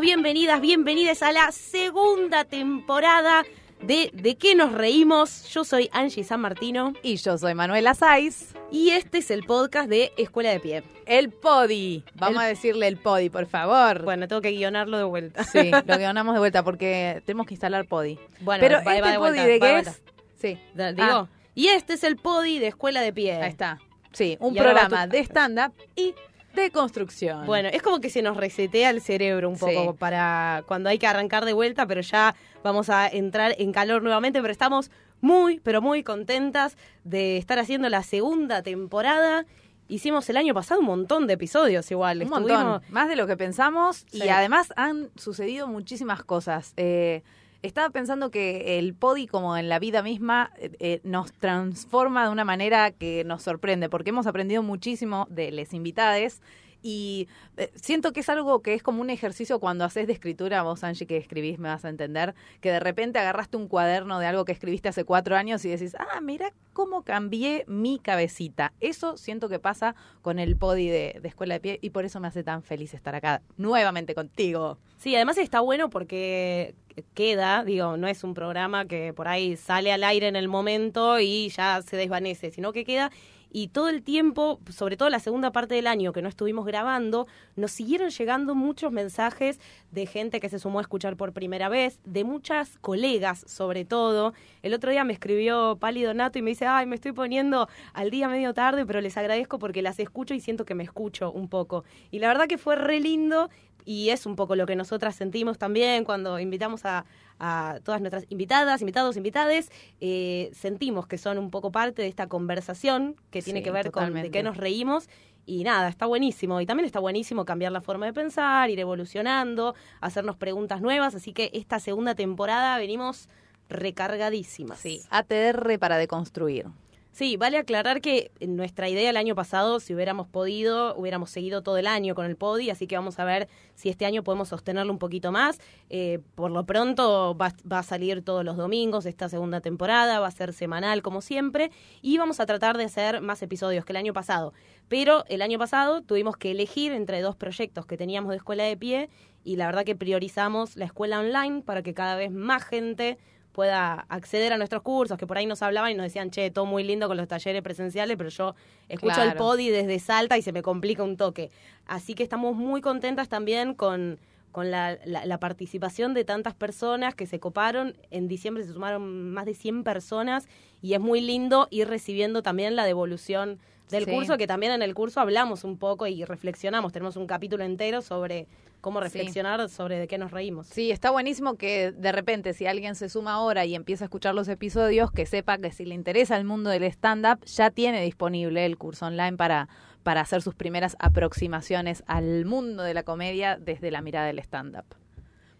Bienvenidos, bienvenidas, bienvenidas a la segunda temporada de ¿De qué nos reímos? Yo soy Angie San Martino Y yo soy Manuela Saiz. y este es el podcast de Escuela de Pie. El podi. Vamos El- a decirle el podi, por favor. Bueno, tengo que guionarlo de vuelta. Sí, lo guionamos de vuelta porque tenemos que instalar podi. Bueno, Pero va- va este de podi vuelta, de qué es? Sí. Da- Digo, Ah, y este es el podi de Escuela de Pie. ahí está. Sí, un Y programa de stand-up y de construcción. Bueno, es como que se nos resetea el cerebro un poco Sí. para cuando hay que arrancar de vuelta, pero ya vamos a entrar en calor nuevamente, pero estamos muy, pero muy contentas de estar haciendo la segunda temporada. Hicimos el año pasado un montón de episodios igual. un Estuvimos- montón, más de lo que pensamos Sí. y además han sucedido muchísimas cosas. Eh, estaba pensando que el podi, como en la vida misma, eh, eh, nos transforma de una manera que nos sorprende, porque hemos aprendido muchísimo de les invitades y eh, siento que es algo que es como un ejercicio cuando haces de escritura, vos Angie que escribís me vas a entender, que de repente agarraste un cuaderno de algo que escribiste hace cuatro años y decís, ah, mira cómo cambié mi cabecita. Eso siento que pasa con el podi de, de Escuela de Pie y por eso me hace tan feliz estar acá nuevamente contigo. Sí, además está bueno porque queda, digo, no es un programa que por ahí sale al aire en el momento y ya se desvanece, sino que queda y todo el tiempo, sobre todo la segunda parte del año que no estuvimos grabando, nos siguieron llegando muchos mensajes de gente que se sumó a escuchar por primera vez, de muchas colegas sobre todo. El otro día me escribió Pali Donato y me dice, ay, me estoy poniendo al día medio tarde, pero les agradezco porque las escucho y siento que me escucho un poco. Y la verdad que fue re lindo y es un poco lo que nosotras sentimos también cuando invitamos a, a todas nuestras invitadas, invitados, invitades, eh, sentimos que son un poco parte de esta conversación que tiene Sí, que ver con de qué nos reímos. Y nada, está buenísimo. Y también está buenísimo cambiar la forma de pensar, ir evolucionando, hacernos preguntas nuevas. Así que esta segunda temporada venimos recargadísimas. Sí, ATR para deconstruir. Sí, vale aclarar que nuestra idea el año pasado, si hubiéramos podido, hubiéramos seguido todo el año con el podi, así que vamos a ver si este año podemos sostenerlo un poquito más. Eh, por lo pronto va, va a salir todos los domingos esta segunda temporada, va a ser semanal como siempre, y vamos a tratar de hacer más episodios que el año pasado. Pero el año pasado tuvimos que elegir entre dos proyectos que teníamos de escuela de pie, y la verdad que priorizamos la escuela online para que cada vez más gente pueda acceder a nuestros cursos, que por ahí nos hablaban y nos decían, che, todo muy lindo con los talleres presenciales, pero yo escucho el podi desde Salta y se me complica un toque. Así que estamos muy contentas también con, con la, la- la participación de tantas personas que se coparon. En diciembre se sumaron más de 100 personas y es muy lindo ir recibiendo también la devolución del Sí. curso, que también en el curso hablamos un poco y reflexionamos. Tenemos un capítulo entero sobre cómo Sí. reflexionar sobre de qué nos reímos. Sí, está buenísimo que de repente si alguien se suma ahora y empieza a escuchar los episodios, que sepa que si le interesa el mundo del stand-up, ya tiene disponible el curso online para, para hacer sus primeras aproximaciones al mundo de la comedia desde la mirada del stand-up.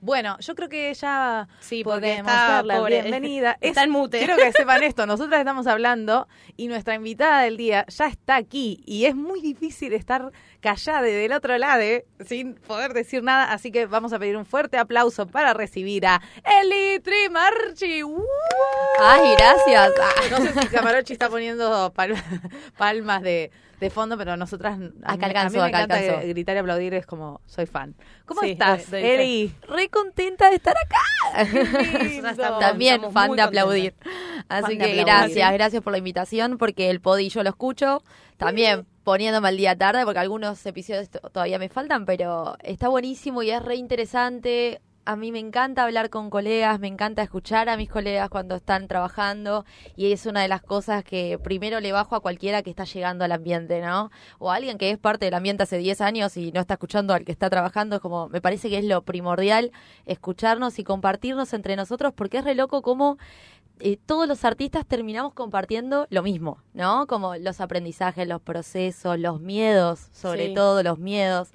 Bueno, yo creo que ya Sí, podemos está, dar la bienvenida. está en mute. Quiero que sepan esto, nosotras estamos hablando y nuestra invitada del día ya está aquí y es muy difícil estar callada del otro lado ¿eh? sin poder decir nada, así que vamos a pedir un fuerte aplauso para recibir a Eli Trimarchi. ¡Uh! Ay, gracias. No sé si Camarochi está poniendo pal- palmas de, de fondo, pero nosotras... a Acá a alcanzó, mí me acá encanta alcanzó. gritar y aplaudir, es como, soy fan. ¿Cómo Sí, estás, doy- doy fe. Eli? Re contenta de estar acá. Estamos- También estamos fan de aplaudir. Así Fan que aplaudir. gracias, gracias por la invitación, porque el podi yo lo escucho. También poniéndome al día tarde, porque algunos episodios to- todavía me faltan, pero está buenísimo y es re interesante. A mí me encanta hablar con colegas, me encanta escuchar a mis colegas cuando están trabajando y es una de las cosas que primero le bajo a cualquiera que está llegando al ambiente, ¿no? O a alguien que es parte del ambiente hace 10 años y no está escuchando al que está trabajando, es como, me parece que es lo primordial escucharnos y compartirnos entre nosotros porque es re loco como eh, todos los artistas terminamos compartiendo lo mismo, ¿no? Como los aprendizajes, los procesos, los miedos, sobre Sí. todo los miedos.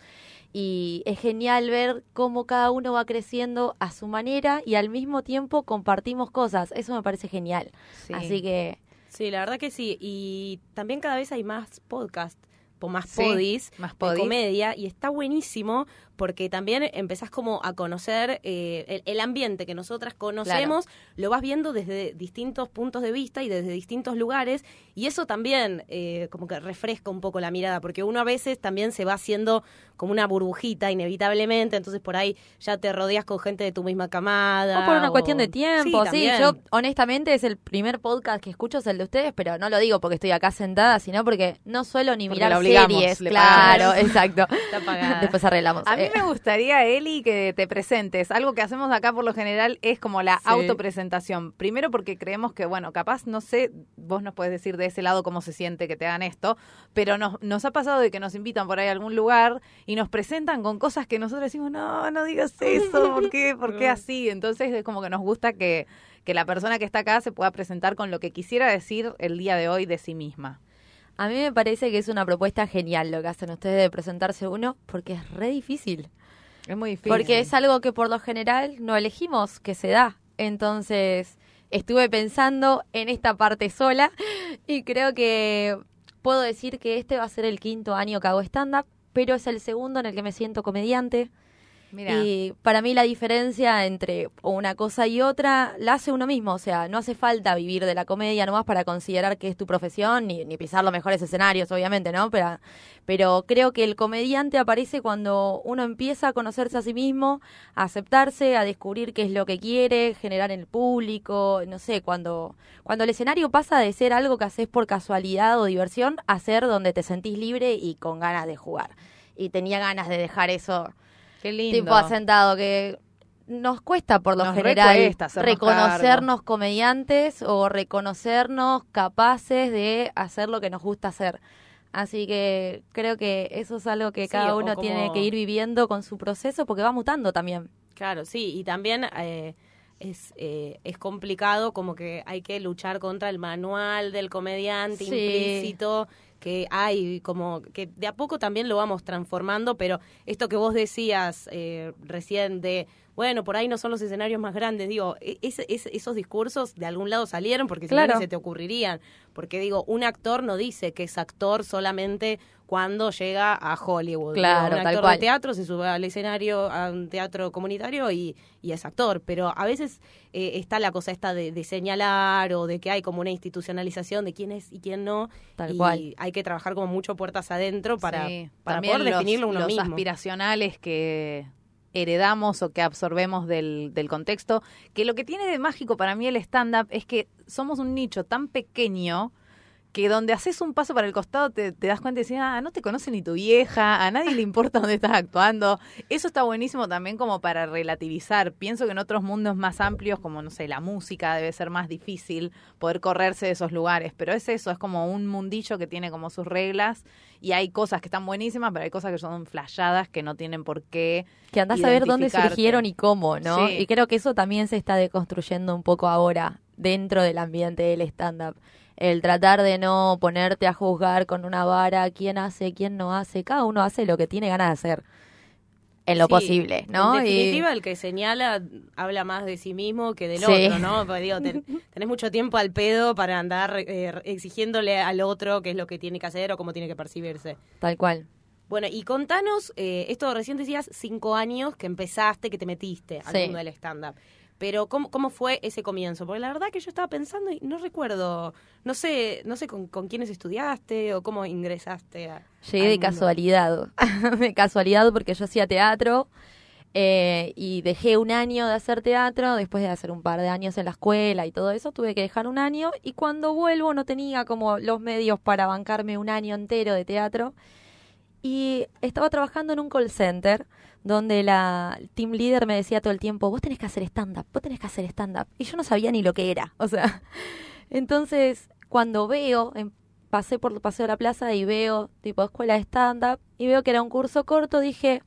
Y es genial ver cómo cada uno va creciendo a su manera y al mismo tiempo compartimos cosas. Eso me parece genial. Sí. Así que Sí, la verdad que sí. Y también cada vez hay más podcasts, o más Sí, podis más de podis. comedia y está buenísimo porque también empezás como a conocer eh, el, el ambiente que nosotras conocemos, lo vas viendo desde distintos puntos de vista y desde distintos lugares, y eso también eh, como que refresca un poco la mirada, porque uno a veces también se va haciendo como una burbujita inevitablemente, entonces por ahí ya te rodeas con gente de tu misma camada. O por una cuestión de tiempo, sí. Yo, honestamente, es el primer podcast que escucho, es el de ustedes, pero no lo digo porque estoy acá sentada, sino porque no suelo ni Porque mirar series. Claro, exacto. Está. Después arreglamos. A mí Me gustaría, Eli, que te presentes. Algo que hacemos acá por lo general es como la Sí. autopresentación. Primero porque creemos que, bueno, capaz, no sé, vos nos puedes decir de ese lado cómo se siente que te hagan esto, pero nos, nos ha pasado de que nos invitan por ahí a algún lugar y nos presentan con cosas que nosotros decimos, no, no digas eso, ¿por qué? ¿Por qué así? Entonces es como que nos gusta que, que la persona que está acá se pueda presentar con lo que quisiera decir el día de hoy de sí misma. A mí me parece que es una propuesta genial lo que hacen ustedes de presentarse uno, porque es re difícil. Es muy difícil. Porque es algo que por lo general no elegimos, que se da. Entonces, estuve pensando en esta parte sola y creo que puedo decir que este va a ser el quinto año que hago stand-up, pero es el segundo en el que me siento comediante. Y para mí la diferencia entre una cosa y otra la hace uno mismo. O sea, no hace falta vivir de la comedia nomás para considerar que es tu profesión, ni, ni pisar los mejores escenarios, obviamente, ¿no? Pero, pero creo que el comediante aparece cuando uno empieza a conocerse a sí mismo, a aceptarse, a descubrir qué es lo que quiere, generar en el público, no sé, cuando, cuando el escenario pasa de ser algo que haces por casualidad o diversión a ser donde te sentís libre y con ganas de jugar. Y tenía ganas de dejar eso qué lindo. tipo asentado que nos cuesta por lo Nos general reconocernos comediantes o reconocernos capaces de hacer lo que nos gusta hacer. Así que creo que eso es algo que Sí, cada uno como- tiene que ir viviendo con su proceso porque va mutando también. Claro, sí, y también eh, es, eh, es complicado como que hay que luchar contra el manual del comediante Sí. implícito que hay, como que de a poco también lo vamos transformando, pero esto que vos decías eh, recién de, bueno, por ahí no son los escenarios más grandes, digo, e- ese- esos discursos de algún lado salieron porque si no Claro. se te ocurrirían, porque digo, un actor no dice que es actor solamente cuando llega a Hollywood. Claro, un tal actor cual. de teatro se sube al escenario a un teatro comunitario y, y es actor, pero a veces eh, está la cosa esta de, de señalar o de que hay como una institucionalización de quién es y quién no Tal y cual. hay que trabajar como mucho puertas adentro para, Sí, para también poder los, definirlo uno los mismo. aspiracionales que heredamos o que absorbemos del, del contexto, que lo que tiene de mágico para mí el stand-up es que somos un nicho tan pequeño que donde haces un paso para el costado te, te das cuenta y dices, ah, no te conoce ni tu vieja, a nadie le importa dónde estás actuando. Eso está buenísimo también como para relativizar. Pienso que en otros mundos más amplios, como, no sé, la música, debe ser más difícil poder correrse de esos lugares. Pero es eso, es como un mundillo que tiene como sus reglas y hay cosas que están buenísimas, pero hay cosas que son flashadas que no tienen por qué. Que andás a ver dónde surgieron y cómo, ¿no? Sí. Y creo que eso también se está deconstruyendo un poco ahora dentro del ambiente del stand-up. El tratar de no ponerte a juzgar con una vara quién hace, quién no hace. Cada uno hace lo que tiene ganas de hacer en lo Sí, posible, ¿no? En Y- definitiva, el que señala habla más de sí mismo que del Sí. otro, ¿no? Porque digo, ten- tenés mucho tiempo al pedo para andar eh, exigiéndole al otro qué es lo que tiene que hacer o cómo tiene que percibirse. Tal cual. Bueno, y contanos, eh, esto recién decías cinco años que empezaste, que te metiste al Sí. mundo del stand-up. Pero ¿cómo, ¿cómo fue ese comienzo? Porque la verdad que yo estaba pensando y no recuerdo, no sé, no sé con, con quiénes estudiaste o cómo ingresaste a... Llegué de casualidad, de casualidad porque yo hacía teatro eh, y dejé un año de hacer teatro, después de hacer un par de años en la escuela y todo eso, tuve que dejar un año y cuando vuelvo no tenía como los medios para bancarme un año entero de teatro y estaba trabajando en un call center donde la team leader me decía todo el tiempo, vos tenés que hacer stand-up, vos tenés que hacer stand-up. Y yo no sabía ni lo que era. O sea, entonces cuando veo, em, pasé por Paseo de la Plaza y veo tipo escuela de stand-up y veo que era un curso corto, dije,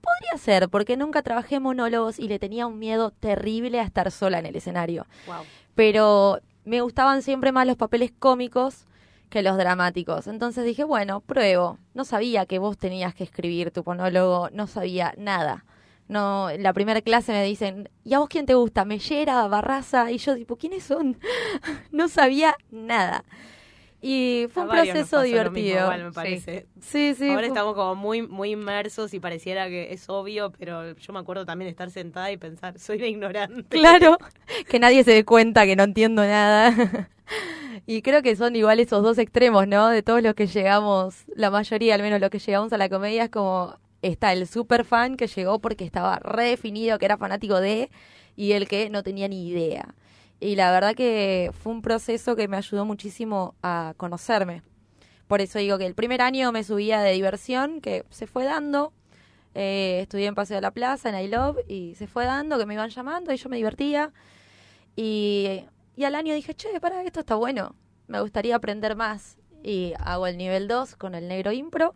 podría ser, porque nunca trabajé en monólogos y le tenía un miedo terrible a estar sola en el escenario. Wow. Pero me gustaban siempre más los papeles cómicos que los dramáticos. Entonces dije, bueno, pruebo. No sabía que vos tenías que escribir tu monólogo, no sabía nada. No, en la primera clase me dicen, ¿y a vos quién te gusta? ¿Mellera, Barraza? Y yo tipo, ¿quiénes son? no sabía nada. Y fue A un proceso mismo, divertido. igual, me parece. Sí, sí. Ahora fue- estamos como muy muy inmersos y pareciera que es obvio, pero yo me acuerdo también de estar sentada y pensar, soy una ignorante. Claro, que nadie se dé cuenta que no entiendo nada. Y creo que son igual esos dos extremos, ¿no? De todos los que llegamos, la mayoría al menos los que llegamos a la comedia es como está el super fan que llegó porque estaba redefinido que era fanático de y el que no tenía ni idea. Y la verdad que fue un proceso que me ayudó muchísimo a conocerme. Por eso digo que el primer año me subía de diversión, que se fue dando. Eh, estudié en Paseo de la Plaza, en I Love, y se fue dando que me iban llamando y yo me divertía. Y, y al año dije, che, para, esto está bueno. Me gustaría aprender más. Y hago el nivel 2 con el negro impro.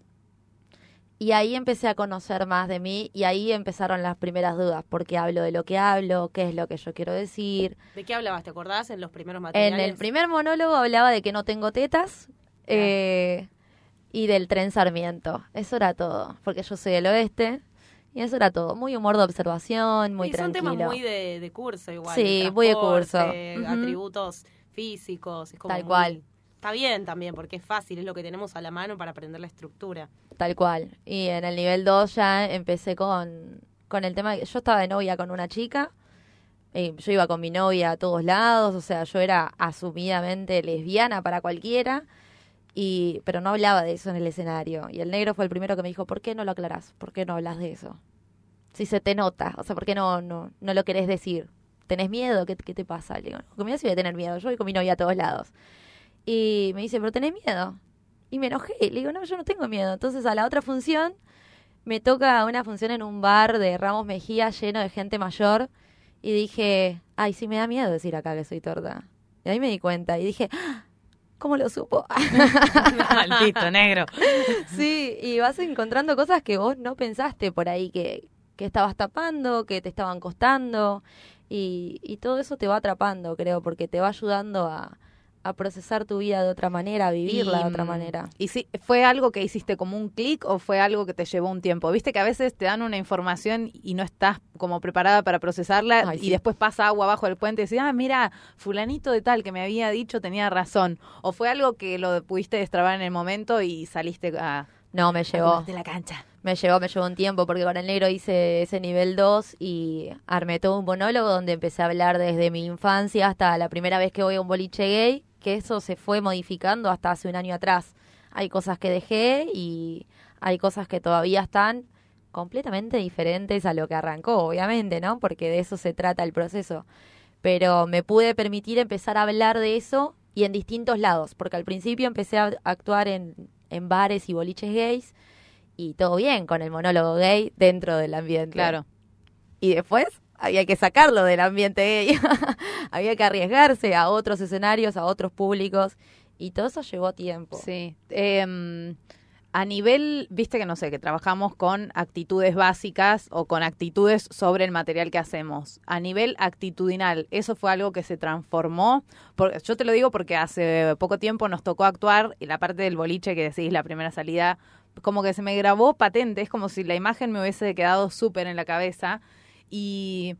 Y ahí empecé a conocer más de mí y ahí empezaron las primeras dudas, porque hablo de lo que hablo, qué es lo que yo quiero decir. ¿De qué hablabas? ¿Te acordás en los primeros En materiales? el primer monólogo hablaba de que no tengo tetas eh, y del tren Sarmiento. Eso era todo, porque yo soy del oeste y eso era todo. Muy humor de observación, muy Sí, son tranquilo. temas muy de, de curso igual. Sí, muy de curso. Atributos físicos. Es como Tal muy- cual. Está bien también, porque es fácil, es lo que tenemos a la mano para aprender la estructura. Tal cual. Y en el nivel 2 ya empecé con, con el tema que yo estaba de novia con una chica. y yo iba con mi novia a todos lados, o sea, yo era asumidamente lesbiana para cualquiera, y pero no hablaba de eso en el escenario. Y el negro fue el primero que me dijo, ¿por qué no lo aclarás? ¿Por qué no hablas de eso? Si se te nota, o sea, ¿por qué no, no, no lo querés decir? ¿Tenés miedo? ¿Qué, qué te pasa? Le digo, no, conmigo sí voy a tener miedo, yo voy con mi novia a todos lados. Y me dice, ¿pero tenés miedo? Y me enojé. Le digo, no, yo no tengo miedo. Entonces a la otra función me toca una función en un bar de Ramos Mejía lleno de gente mayor. Y dije, ay, sí me da miedo decir acá que soy torta. Y ahí me di cuenta y dije, "Ah, ¿cómo lo supo? Maldito negro. sí, y vas encontrando cosas que vos no pensaste por ahí que, que estabas tapando, que te estaban costando. Y, y todo eso te va atrapando, creo, porque te va ayudando a, a procesar tu vida de otra manera, a vivirla de otra mm, manera. ¿Y si fue algo que hiciste como un clic o fue algo que te llevó un tiempo? Viste que a veces te dan una información y no estás como preparada para procesarla Ay, y sí. después pasa agua abajo del puente y decís, ah, mira, fulanito de tal que me había dicho tenía razón. ¿O fue algo que lo pudiste destrabar en el momento y saliste a... No, me llevó. de la cancha? Me llevó, me llevó un tiempo porque con el negro hice ese nivel 2 y armé todo un monólogo donde empecé a hablar desde mi infancia hasta la primera vez que voy a un boliche gay, que eso se fue modificando hasta hace un año atrás. Hay cosas que dejé y hay cosas que todavía están completamente diferentes a lo que arrancó, obviamente, ¿no? Porque de eso se trata el proceso. Pero me pude permitir empezar a hablar de eso y en distintos lados, porque al principio empecé a actuar en, en bares y boliches gays y todo bien con el monólogo gay dentro del ambiente. Claro. Y después había que sacarlo del ambiente gay. había que arriesgarse a otros escenarios, a otros públicos. Y todo eso llevó tiempo. Sí. Em, a nivel, viste que no sé, que trabajamos con actitudes básicas o con actitudes sobre el material que hacemos. A nivel actitudinal, ¿eso fue algo que se transformó? Por- yo te lo digo porque hace poco tiempo nos tocó actuar y la parte del boliche que decís, la primera salida, como que se me grabó patente, es como si la imagen me hubiese quedado súper en la cabeza. Y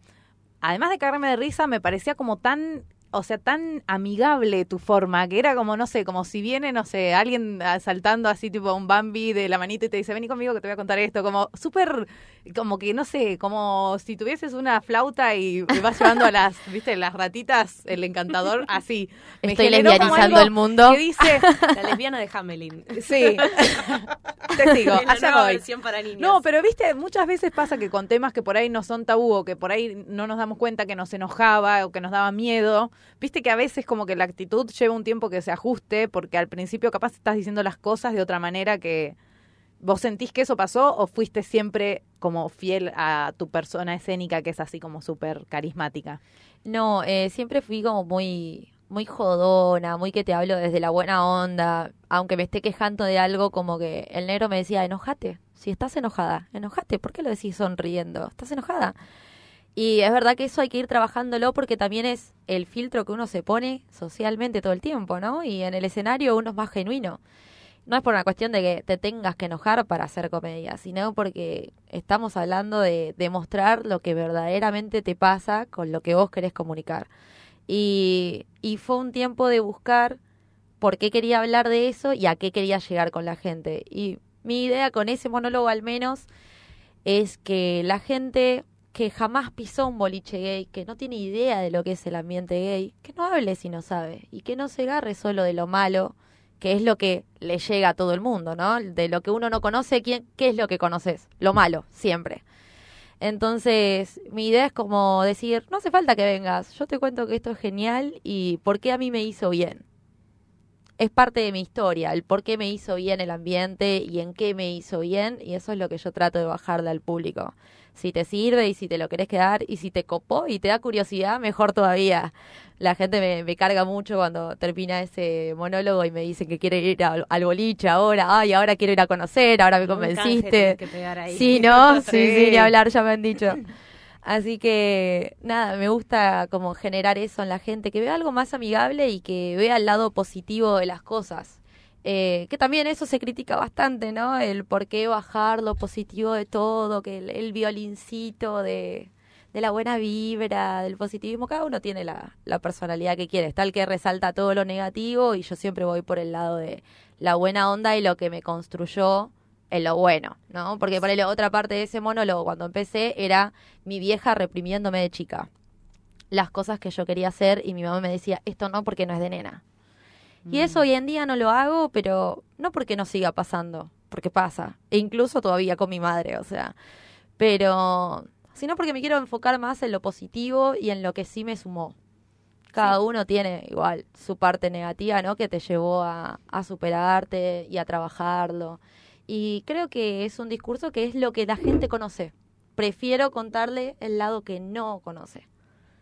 además de cagarme de risa, me parecía como tan, o sea, tan amigable tu forma, que era como, no sé, como si viene, no sé, alguien saltando así tipo un Bambi de la manita y te dice, vení conmigo que te voy a contar esto, como súper, como que, no sé, como si tuvieses una flauta y vas llevando a las, viste, las ratitas, el encantador, así. Me Estoy lesbianizando el mundo. Que dice, La lesbiana de Hamelin. sí, te sigo, La allá voy. versión para niños. No, pero viste, muchas veces pasa que con temas que por ahí no son tabú o que por ahí no nos damos cuenta que nos enojaba o que nos daba miedo, viste que a veces como que la actitud lleva un tiempo que se ajuste porque al principio capaz estás diciendo las cosas de otra manera que vos sentís que eso pasó o fuiste siempre como fiel a tu persona escénica que es así como súper carismática. No, eh, siempre fui como muy, muy jodona, muy que te hablo desde la buena onda. Aunque me esté quejando de algo, como que el negro me decía, enojate. Si estás enojada, enojate. ¿Por qué lo decís sonriendo? ¿Estás enojada? Y es verdad que eso hay que ir trabajándolo porque también es el filtro que uno se pone socialmente todo el tiempo, ¿no? Y en el escenario uno es más genuino. No es por una cuestión de que te tengas que enojar para hacer comedia, sino porque estamos hablando de demostrar lo que verdaderamente te pasa con lo que vos querés comunicar. Y, y fue un tiempo de buscar por qué quería hablar de eso y a qué quería llegar con la gente. Y mi idea con ese monólogo al menos es que la gente que jamás pisó un boliche gay, que no tiene idea de lo que es el ambiente gay, que no hable si no sabe y que no se agarre solo de lo malo, que es lo que le llega a todo el mundo, ¿no? De lo que uno no conoce, ¿quién, ¿qué es lo que conoces? Lo malo, siempre. Entonces, mi idea es como decir, no hace falta que vengas, yo te cuento que esto es genial y por qué a mí me hizo bien. Es parte de mi historia, el por qué me hizo bien el ambiente y en qué me hizo bien, y eso es lo que yo trato de bajarle al público si te sirve y si te lo querés quedar y si te copó y te da curiosidad, mejor todavía. La gente me, me carga mucho cuando termina ese monólogo y me dicen que quiere ir al, boliche ahora, ay, ahora quiero ir a conocer, ahora me convenciste. Sí, ¿no? sí, sí, ni hablar, ya me han dicho. Así que nada, me gusta como generar eso en la gente, que vea algo más amigable y que vea el lado positivo de las cosas. Eh, que también eso se critica bastante, ¿no? El por qué bajar lo positivo de todo, que el, violincito de, de, la buena vibra, del positivismo, cada uno tiene la, la personalidad que quiere, está el que resalta todo lo negativo y yo siempre voy por el lado de la buena onda y lo que me construyó en lo bueno, ¿no? Porque por la otra parte de ese monólogo cuando empecé era mi vieja reprimiéndome de chica. Las cosas que yo quería hacer y mi mamá me decía, esto no porque no es de nena y eso hoy en día no lo hago, pero no porque no siga pasando, porque pasa. E incluso todavía con mi madre, o sea. Pero, sino porque me quiero enfocar más en lo positivo y en lo que sí me sumó. Cada uno tiene igual su parte negativa, ¿no? Que te llevó a, a superarte y a trabajarlo. Y creo que es un discurso que es lo que la gente conoce. Prefiero contarle el lado que no conoce.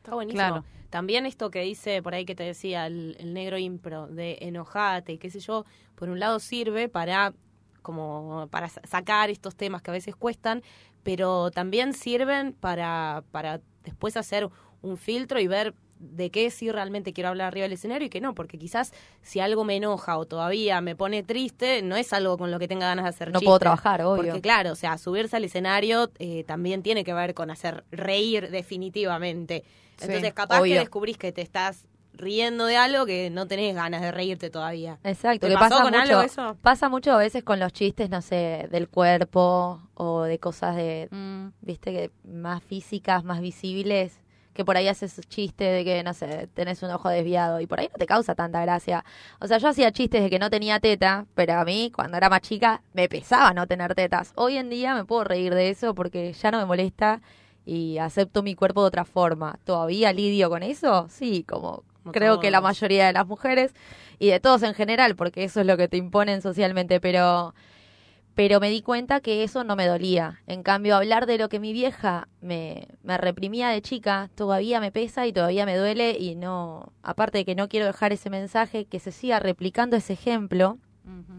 Está buenísimo. También esto que dice por ahí que te decía el, negro impro de enojate y qué sé yo, por un lado sirve para como para sacar estos temas que a veces cuestan, pero también sirven para, para después hacer un filtro y ver de qué sí realmente quiero hablar arriba del escenario y qué no, porque quizás si algo me enoja o todavía me pone triste, no es algo con lo que tenga ganas de hacer. No puedo trabajar, obvio. Porque claro, o sea, subirse al escenario eh, también tiene que ver con hacer reír definitivamente. Entonces, capaz que descubrís que te estás riendo de algo que no tenés ganas de reírte todavía. Exacto. ¿Te pasó pasa con mucho, algo eso? Pasa mucho a veces con los chistes, no sé, del cuerpo o de cosas de, mm. viste, que más físicas, más visibles, que por ahí haces chistes de que, no sé, tenés un ojo desviado y por ahí no te causa tanta gracia. O sea, yo hacía chistes de que no tenía teta, pero a mí, cuando era más chica, me pesaba no tener tetas. Hoy en día me puedo reír de eso porque ya no me molesta y acepto mi cuerpo de otra forma. ¿Todavía lidio con eso? Sí, como creo que la mayoría de las mujeres y de todos en general, porque eso es lo que te imponen socialmente, pero pero me di cuenta que eso no me dolía. En cambio, hablar de lo que mi vieja me, me reprimía de chica todavía me pesa y todavía me duele y no, aparte de que no quiero dejar ese mensaje, que se siga replicando ese ejemplo,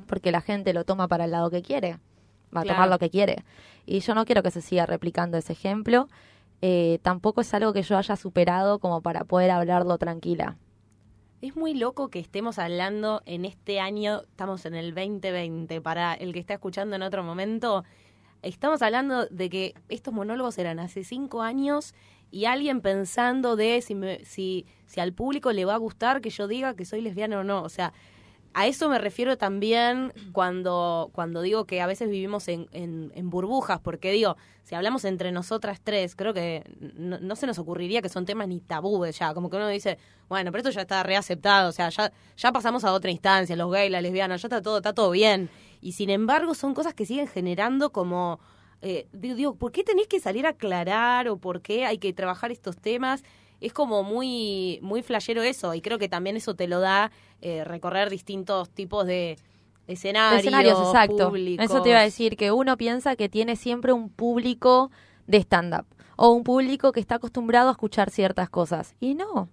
porque la gente lo toma para el lado que quiere va a tomar lo que quiere. Y yo no quiero que se siga replicando ese ejemplo. Eh, tampoco es algo que yo haya superado como para poder hablarlo tranquila. Es muy loco que estemos hablando en este año, estamos en el 2020, para el que está escuchando en otro momento, estamos hablando de que estos monólogos eran hace cinco años y alguien pensando de si, si, si al público le va a gustar que yo diga que soy lesbiana o no. O sea, a eso me refiero también cuando, cuando digo que a veces vivimos en, en, burbujas, porque digo, si hablamos entre nosotras tres, creo que no, se nos ocurriría que son temas ni tabúes ya, como que uno dice, bueno, pero esto ya está reaceptado, o sea, ya, ya pasamos a otra instancia, los gays, las lesbianas, ya está todo, está todo bien. Y sin embargo son cosas que siguen generando como, eh, digo, ¿por qué tenés que salir a aclarar o por qué hay que trabajar estos temas? Es como muy, muy flashero eso, y creo que también eso te lo da eh, recorrer distintos tipos de escenarios, escenarios exacto. Eso te iba a decir, que uno piensa que tiene siempre un público de stand-up, o un público que está acostumbrado a escuchar ciertas cosas, y no.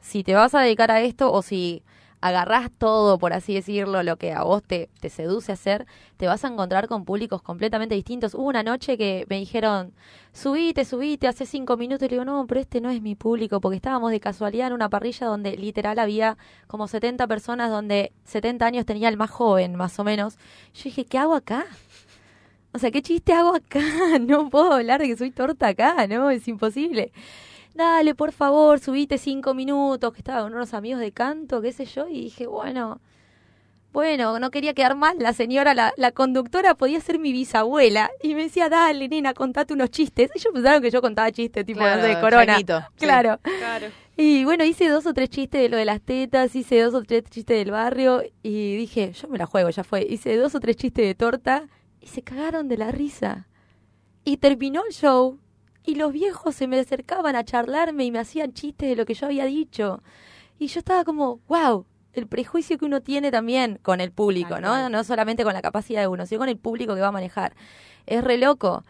Si te vas a dedicar a esto, o si agarrás todo, por así decirlo, lo que a vos te, te seduce hacer, te vas a encontrar con públicos completamente distintos. Hubo una noche que me dijeron, subite, subite, hace cinco minutos, y le digo, no, pero este no es mi público, porque estábamos de casualidad en una parrilla donde literal había como 70 personas, donde 70 años tenía el más joven, más o menos. Yo dije, ¿qué hago acá? O sea, ¿qué chiste hago acá? No puedo hablar de que soy torta acá, ¿no? Es imposible dale, por favor, subite cinco minutos, que estaba con unos amigos de canto, qué sé yo, y dije, bueno, bueno, no quería quedar mal, la señora, la, la conductora podía ser mi bisabuela. Y me decía, dale, nena, contate unos chistes. Ellos pensaron que yo contaba chistes, tipo, Claro, sé, corona. Sí. Claro. Y bueno, hice dos o tres chistes de lo de las tetas, hice dos o tres chistes del barrio y dije, yo me la juego, ya fue. Hice dos o tres chistes de torta y se cagaron de la risa. Y terminó el show y los viejos se me acercaban a charlarme y me hacían chistes de lo que yo había dicho. Y yo estaba como, wow, el prejuicio que uno tiene también con el público, ¿no? No solamente con la capacidad de uno, sino con el público que va a manejar. Es re loco.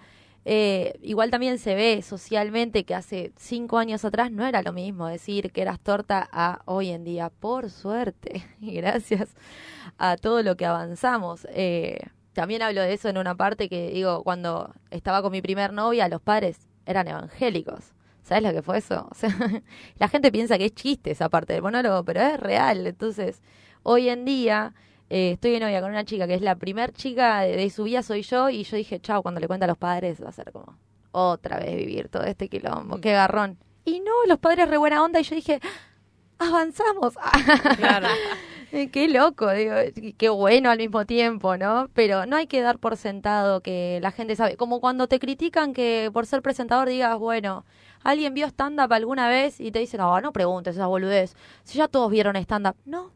Eh, igual también se ve socialmente que hace cinco años atrás no era lo mismo decir que eras torta a hoy en día, por suerte, y gracias a todo lo que avanzamos. Eh, también hablo de eso en una parte que digo, cuando estaba con mi primer novia, los padres eran evangélicos. ¿Sabes lo que fue eso? O sea, la gente piensa que es chiste esa parte del monólogo, pero es real. Entonces, hoy en día eh, estoy de novia con una chica que es la primer chica de, de su vida, soy yo, y yo dije, chao, cuando le cuenta a los padres va a ser como otra vez vivir todo este quilombo, qué garrón. Y no, los padres re buena onda, y yo dije, avanzamos. Claro. Qué loco, digo, qué bueno al mismo tiempo, ¿no? Pero no hay que dar por sentado que la gente sabe. Como cuando te critican que por ser presentador digas, bueno, alguien vio stand-up alguna vez y te dicen, no, no preguntes esa boludez. Si ya todos vieron stand-up. No,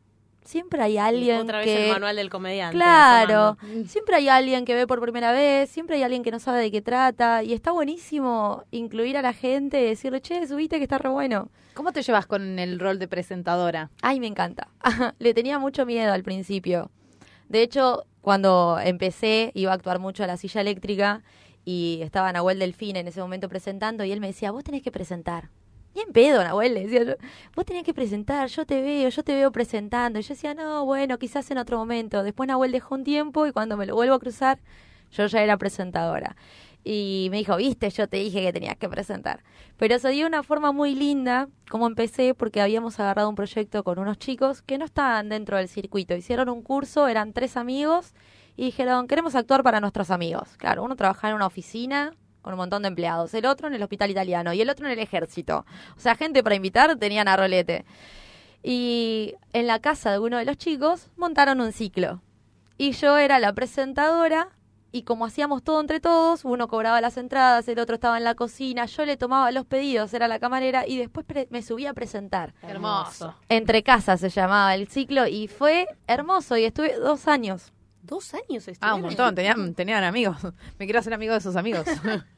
siempre hay alguien Otra vez que... el manual del comediante. Claro, sonando. siempre hay alguien que ve por primera vez, siempre hay alguien que no sabe de qué trata y está buenísimo incluir a la gente, decirle, che, subiste que está re bueno. ¿Cómo te llevas con el rol de presentadora? Ay, me encanta. Le tenía mucho miedo al principio. De hecho, cuando empecé, iba a actuar mucho a la silla eléctrica y estaba Nahuel Delfín en ese momento presentando y él me decía, vos tenés que presentar. Bien pedo, Nahuel, le decía yo. Vos tenés que presentar, yo te veo, yo te veo presentando. Y yo decía, no, bueno, quizás en otro momento. Después Nahuel dejó un tiempo y cuando me lo vuelvo a cruzar, yo ya era presentadora. Y me dijo, viste, yo te dije que tenías que presentar. Pero se dio una forma muy linda como empecé porque habíamos agarrado un proyecto con unos chicos que no estaban dentro del circuito. Hicieron un curso, eran tres amigos y dijeron, queremos actuar para nuestros amigos. Claro, uno trabajaba en una oficina con un montón de empleados, el otro en el hospital italiano y el otro en el ejército. O sea, gente para invitar tenían a rolete. Y en la casa de uno de los chicos montaron un ciclo. Y yo era la presentadora y como hacíamos todo entre todos, uno cobraba las entradas, el otro estaba en la cocina, yo le tomaba los pedidos, era la camarera y después pre- me subía a presentar. Hermoso. Entre casas se llamaba el ciclo y fue hermoso y estuve dos años. Dos años Ah, estuvieron. un montón. Tenían, tenían amigos. Me quiero hacer amigo de sus amigos.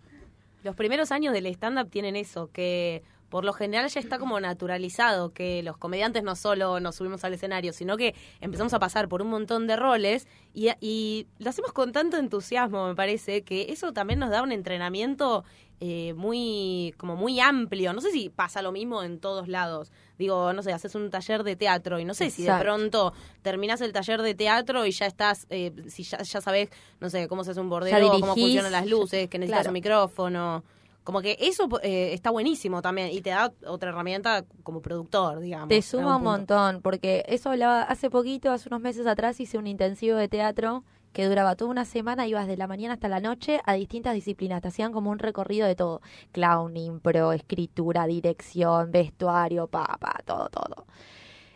Los primeros años del stand-up tienen eso, que por lo general ya está como naturalizado, que los comediantes no solo nos subimos al escenario, sino que empezamos a pasar por un montón de roles y, y lo hacemos con tanto entusiasmo, me parece, que eso también nos da un entrenamiento eh, muy, como muy amplio. No sé si pasa lo mismo en todos lados. Digo, no sé, haces un taller de teatro y no sé si de pronto terminás el taller de teatro y ya estás, eh, si ya, ya sabes, no sé, cómo se hace un bordero, cómo funcionan las luces, que necesitas Claro. un micrófono. Como que eso eh, está buenísimo también y te da otra herramienta como productor, digamos. Te suma un punto. montón, porque eso hablaba hace poquito, hace unos meses atrás, hice un intensivo de teatro que duraba toda una semana, ibas de la mañana hasta la noche a distintas disciplinas, te hacían como un recorrido de todo, clown, impro, escritura, dirección, vestuario, pa, pa, todo, todo.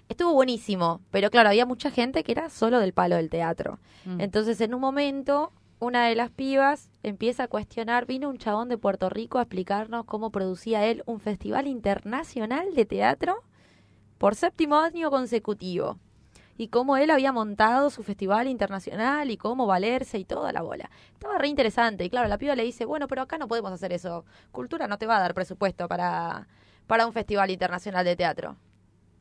Estuvo buenísimo, pero claro, había mucha gente que era solo del palo del teatro. Mm. Entonces, en un momento, una de las pibas empieza a cuestionar, vino un chabón de Puerto Rico a explicarnos cómo producía él un festival internacional de teatro por séptimo año consecutivo. Y cómo él había montado su festival internacional y cómo valerse y toda la bola. Estaba re interesante. Y claro, la piba le dice, bueno, pero acá no podemos hacer eso. Cultura no te va a dar presupuesto para, para un festival internacional de teatro.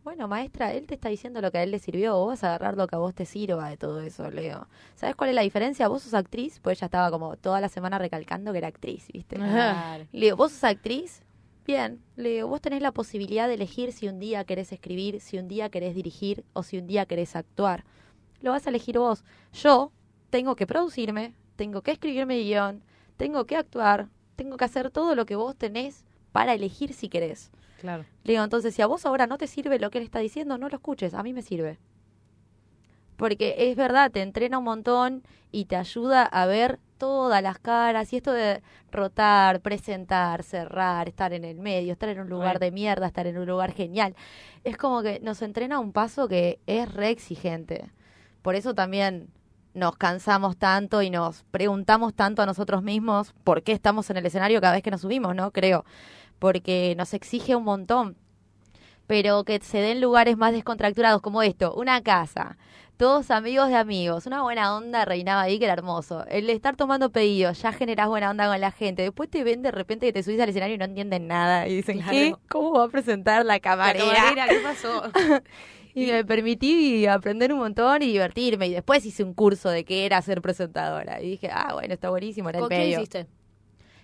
Bueno, maestra, él te está diciendo lo que a él le sirvió. Vos vas a agarrar lo que a vos te sirva de todo eso, Leo. ¿Sabes cuál es la diferencia? Vos sos actriz, pues ella estaba como toda la semana recalcando que era actriz, ¿viste? Claro. Le digo, ¿vos sos actriz? Bien. Le digo, vos tenés la posibilidad de elegir si un día querés escribir, si un día querés dirigir o si un día querés actuar. Lo vas a elegir vos. Yo tengo que producirme, tengo que escribir mi guion, tengo que actuar, tengo que hacer todo lo que vos tenés para elegir si querés. Claro. Le digo, entonces, si a vos ahora no te sirve lo que él está diciendo, no lo escuches, a mí me sirve. Porque es verdad, te entrena un montón y te ayuda a ver todas las caras y esto de rotar, presentar, cerrar, estar en el medio, estar en un lugar de mierda, estar en un lugar genial. Es como que nos entrena a un paso que es re exigente. Por eso también nos cansamos tanto y nos preguntamos tanto a nosotros mismos por qué estamos en el escenario cada vez que nos subimos, ¿no? Creo. Porque nos exige un montón. Pero que se den lugares más descontracturados como esto, una casa, todos amigos de amigos, una buena onda reinaba ahí que era hermoso. El estar tomando pedidos, ya generás buena onda con la gente. Después te ven de repente que te subís al escenario y no entienden nada y dicen, Claro. ¿qué? ¿Cómo va a presentar la La camarera? camarera, ¿qué pasó? Y me permití aprender un montón y divertirme. Y después hice un curso de qué era ser presentadora. Y dije, ah, bueno, está buenísimo en el ¿Con qué medio. hiciste?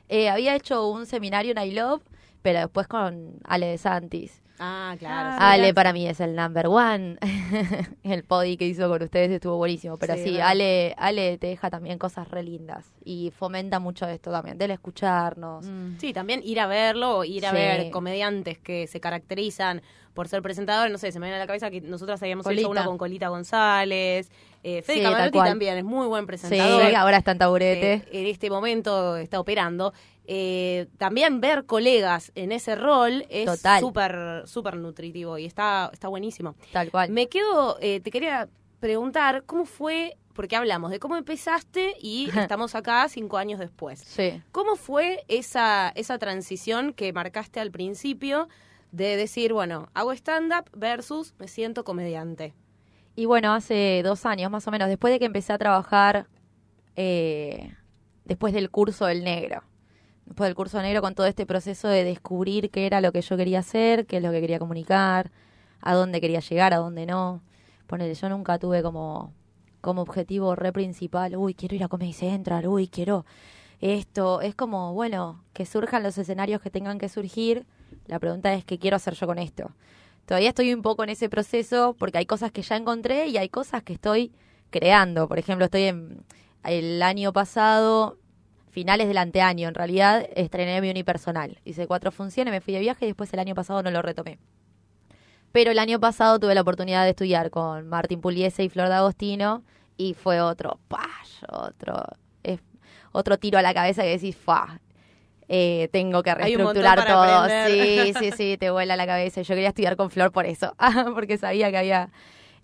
Eh, había hecho un seminario en I Love, pero después con Ale de Santis. Ah, claro. Ah, Ale para mí es el number one. el podi que hizo con ustedes estuvo buenísimo. Pero Sí. Ale, Ale te deja también cosas re lindas. Y fomenta mucho esto también, del escucharnos. Sí, también ir a verlo, ir a Sí. ver comediantes que se caracterizan por ser presentadores. No sé, se me viene a la cabeza que nosotras habíamos hecho Colita. uno con Colita González. Eh, Fede Sí, Camarotti también es muy buen Sí, presentador. ahora está en taburete. Eh, en este momento está operando. Eh, también ver colegas en ese rol es súper súper nutritivo y está, está buenísimo. tal cual. Me quedo, eh, te quería preguntar, ¿cómo fue? Porque hablamos de cómo empezaste y estamos acá cinco años después. Sí. ¿Cómo fue esa, esa transición que marcaste al principio de decir, bueno, hago stand-up versus me siento comediante? Y bueno, hace dos años más o menos, después de que empecé a trabajar, eh, después del curso del negro, después del curso negro con todo este proceso de descubrir qué era lo que yo quería hacer, qué es lo que quería comunicar, a dónde quería llegar, a dónde no. Ponele, yo nunca tuve como, como objetivo re principal, uy, quiero ir a Comedy Central, uy, quiero esto. Es como, bueno, que surjan los escenarios que tengan que surgir. La pregunta es, ¿qué quiero hacer yo con esto? Todavía estoy un poco en ese proceso porque hay cosas que ya encontré y hay cosas que estoy creando. Por ejemplo, estoy en el año pasado, finales del anteaño, en realidad, estrené mi unipersonal. Hice cuatro funciones, me fui de viaje y después el año pasado no lo retomé. Pero el año pasado tuve la oportunidad de estudiar con Martín Puliese y Flor D'Agostino y fue otro, ¡pash! otro, otro tiro a la cabeza que decís, ¡fa! Eh, tengo que reestructurar todo. aprender. Sí, sí, sí, te vuela la cabeza. Yo quería estudiar con Flor por eso, porque sabía que había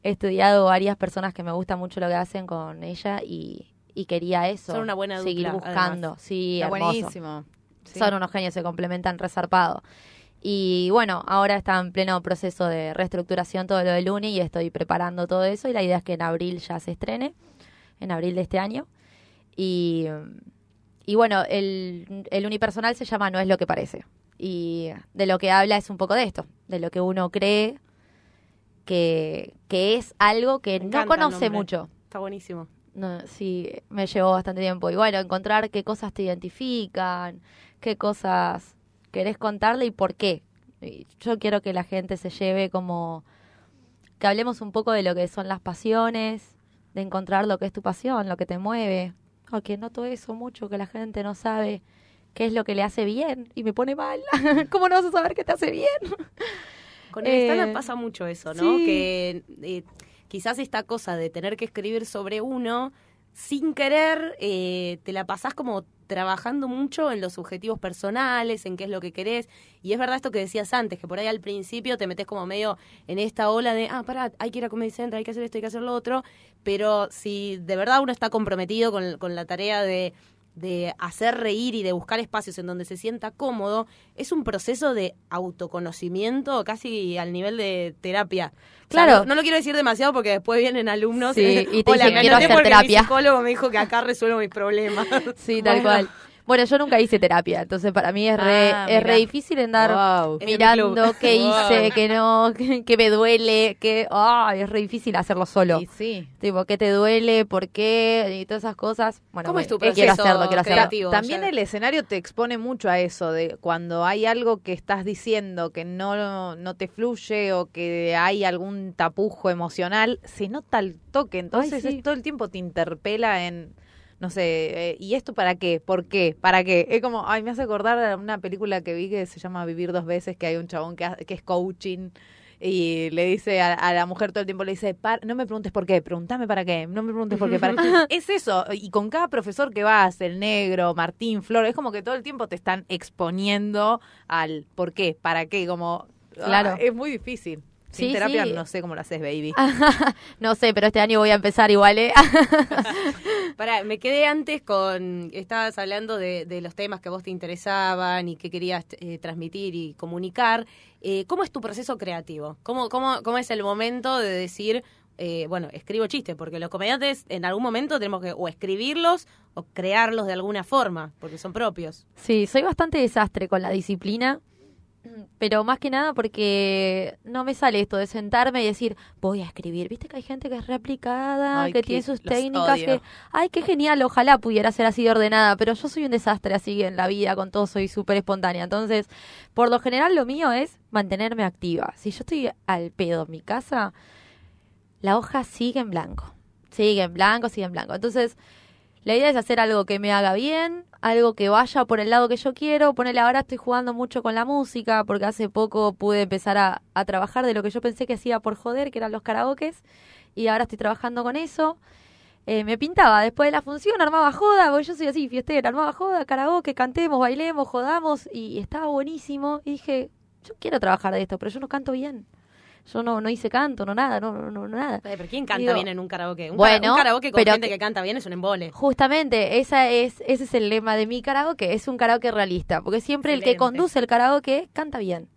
estudiado varias personas que me gusta mucho lo que hacen con ella y, y quería eso. Son una buena dupla, Seguir buscando. además. Sí, Está hermoso. buenísimo. Sí. Son unos genios, se complementan resarpado. Y bueno, ahora está en pleno proceso de reestructuración todo lo del Uni y estoy preparando todo eso y la idea es que en abril ya se estrene, en abril de este año. Y, y bueno, el, el unipersonal se llama No es lo que parece. Y de lo que habla es un poco de esto, de lo que uno cree que, que es algo que Me no conoce mucho. Está buenísimo. No, sí, me llevó bastante tiempo. Y bueno, encontrar qué cosas te identifican, qué cosas querés contarle y por qué. Y yo quiero que la gente se lleve como que hablemos un poco de lo que son las pasiones, de encontrar lo que es tu pasión, lo que te mueve. Porque noto eso mucho, que la gente no sabe qué es lo que le hace bien y me pone mal. ¿Cómo no vas a saber qué te hace bien? Con el Eh, pasa mucho eso, ¿no? sí. Que eh, quizás esta cosa de tener que escribir sobre uno, sin querer, eh, te la pasás como trabajando mucho en los objetivos personales, en qué es lo que querés. Y es verdad esto que decías antes, que por ahí al principio te metes como medio en esta ola de, ah, pará, hay que ir a Comedy Central, hay que hacer esto, hay que hacer lo otro. Pero si de verdad uno está comprometido con, con la tarea de de hacer reír y de buscar espacios en donde se sienta cómodo, es un proceso de autoconocimiento casi al nivel de terapia. O sea, Claro. no, no lo quiero decir demasiado porque después vienen alumnos. Sí, y te Hola, dicen, me "Quiero hacer terapia". Mi psicólogo me dijo que acá resuelvo mis problemas. Sí, tal Bueno. cual. Bueno, yo nunca hice terapia, entonces para mí es re, Ah, es re difícil andar Wow. Mirando qué Wow. hice, qué no, qué, qué me duele, qué... ay, es re difícil hacerlo solo. Y sí. Tipo, ¿qué te duele? ¿Por qué? Y todas esas cosas. Bueno, ¿Cómo me- es tu eh, quiero proceso hacerlo, quiero hacerlo. creativo? También ya- el escenario te expone mucho a eso, de cuando hay algo que estás diciendo que no, no te fluye o que hay algún tapujo emocional, se nota el toque. Entonces sí. es- todo el tiempo te interpela en, no sé, eh, ¿y esto para qué? ¿Por qué? ¿Para qué? Es como, ay, me hace acordar a una película que vi que se llama Vivir dos veces, que hay un chabón que, que es coaching. Y le dice a, a la mujer todo el tiempo, le dice, "Par- no me preguntes por qué, pregúntame para qué, no me preguntes por qué, para qué. Es eso, y con cada profesor que vas, el negro, Martín, Flor, es como que todo el tiempo te están exponiendo al por qué, para qué, como... Claro. ah, es muy difícil. Sin Sí, terapia sí. no sé cómo lo haces, baby. No sé, pero este año voy a empezar igual, ¿eh? Pará, me quedé antes con. Estabas hablando de, de los temas que a vos te interesaban y que querías eh, transmitir y comunicar. Eh, ¿Cómo es tu proceso creativo? ¿Cómo, cómo, cómo es el momento de decir, eh, bueno, escribo chistes? Porque los comediantes en algún momento tenemos que o escribirlos o crearlos de alguna forma, porque son propios. Sí, soy bastante desastre con la disciplina, pero más que nada porque no me sale esto de sentarme y decir, voy a escribir. Viste que hay gente que es reaplicada, que que tiene sus técnicas, odio. que, ay, qué genial, ojalá pudiera ser así de ordenada, pero yo soy un desastre así en la vida, con todo soy súper espontánea. Entonces, por lo general lo mío es mantenerme activa. Si yo estoy al pedo en mi casa, la hoja sigue en blanco. Sigue en blanco, sigue en blanco. Entonces, la idea es hacer algo que me haga bien, algo que vaya por el lado que yo quiero. Ponerle ahora estoy jugando mucho con la música, porque hace poco pude empezar a, trabajar de lo que yo pensé que hacía por joder, que eran los karaokes, y ahora estoy trabajando con eso. Eh, me pintaba después de la función, armaba joda, porque yo soy así, fiestera, armaba joda, karaoke, cantemos, bailemos, jodamos, y estaba buenísimo. Y dije, yo quiero trabajar de esto, pero yo no canto bien. Yo no, no hice canto, no nada, no, no, no nada. Eh, ¿Pero quién canta Digo, bien en un karaoke? Un, bueno, un karaoke con pero gente que- que canta bien es un embole. Justamente, esa es, ese es el lema de mi karaoke, es un karaoke realista, porque siempre el que conduce el karaoke canta bien.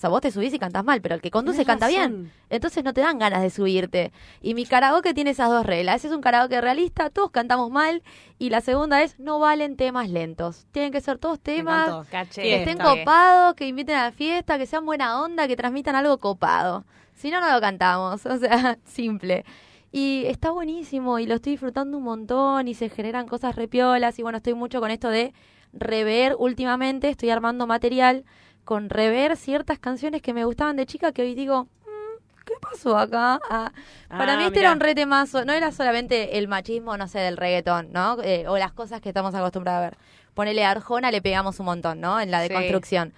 O sea, vos te subís y cantas mal, pero el que conduce canta bien. Entonces no te dan ganas de subirte. Y mi karaoke tiene esas dos reglas. Ese es un karaoke realista, todos cantamos mal. Y la segunda es, no valen temas lentos. Tienen que ser todos temas. Caché. que estén copados, que inviten a la fiesta, que sean buena onda, que transmitan algo copado. Si no, no lo cantamos. O sea, simple. Y está buenísimo y lo estoy disfrutando un montón y se generan cosas repiolas. Y bueno, estoy mucho con esto de rever últimamente. Estoy armando material con rever ciertas canciones que me gustaban de chica que hoy digo, "Mm, ¿qué pasó acá? Ah, para Ah, mí este mirá. era un retemazo. No era solamente el machismo, no sé, del reggaetón, ¿no? Eh, o las cosas que estamos acostumbrados a ver. Ponele a Arjona, le pegamos un montón, ¿no? En la de Sí. construcción.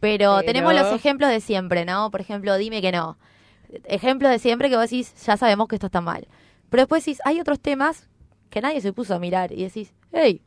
Pero, Pero- tenemos los ejemplos de siempre, ¿no? Por ejemplo, dime que no. Ejemplos de siempre que vos decís, ya sabemos que esto está mal. Pero después decís, hay otros temas que nadie se puso a mirar y decís, hey,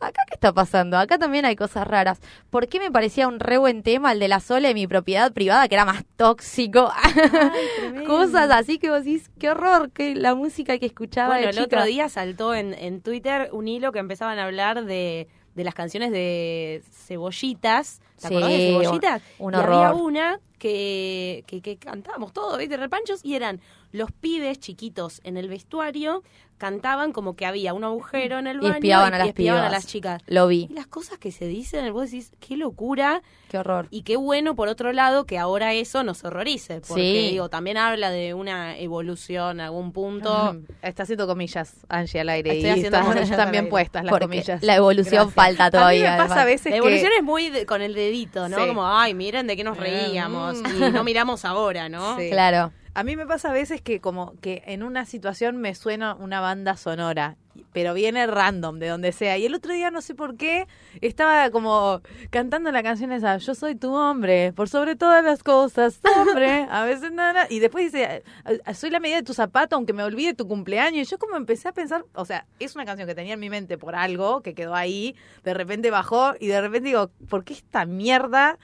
¿acá qué está pasando? Acá también hay cosas raras. ¿Por qué me parecía un re buen tema el de la Sole de mi propiedad privada, que era más tóxico? cosas así que vos decís, qué horror, que la música que escuchaba Bueno, de el chica. otro día saltó en, en Twitter un hilo que empezaban a hablar de, de las canciones de cebollitas. ¿Te Sí, acordás de cebollitas? un y había una que, que, que cantábamos todos, ¿viste? Repanchos, y eran los pibes chiquitos en el vestuario, cantaban como que había un agujero en el Y baño espiaban a las espiaban a las chicas. Lo vi, Y las cosas que se dicen, vos decís, qué locura. qué horror. Y qué bueno, por otro lado, que ahora eso nos horrorice. Porque, Sí. digo, también habla de una evolución a algún punto. Mm, Está haciendo comillas, Angie, al aire. Estoy y haciendo está- comillas al están bien aire. puestas las Porque comillas. la evolución Gracias. falta a mí todavía. me pasa a veces La evolución que... es muy de- con el dedito, ¿no? Sí. Como, ay, miren de qué nos reíamos Mm. y no miramos ahora, ¿no? Sí. Claro. A mí me pasa a veces que como que en una situación me suena una banda sonora, pero viene random de donde sea. Y el otro día no sé por qué estaba como cantando la canción esa, yo soy tu hombre, por sobre todas las cosas, hombre, a veces nada. Y después dice, "Ah, soy la medida de tu zapato, aunque me olvide tu cumpleaños. Y yo como empecé a pensar, o sea, es una canción que tenía en mi mente por algo, que quedó ahí, de repente bajó y de repente digo, ¿por qué esta mierda?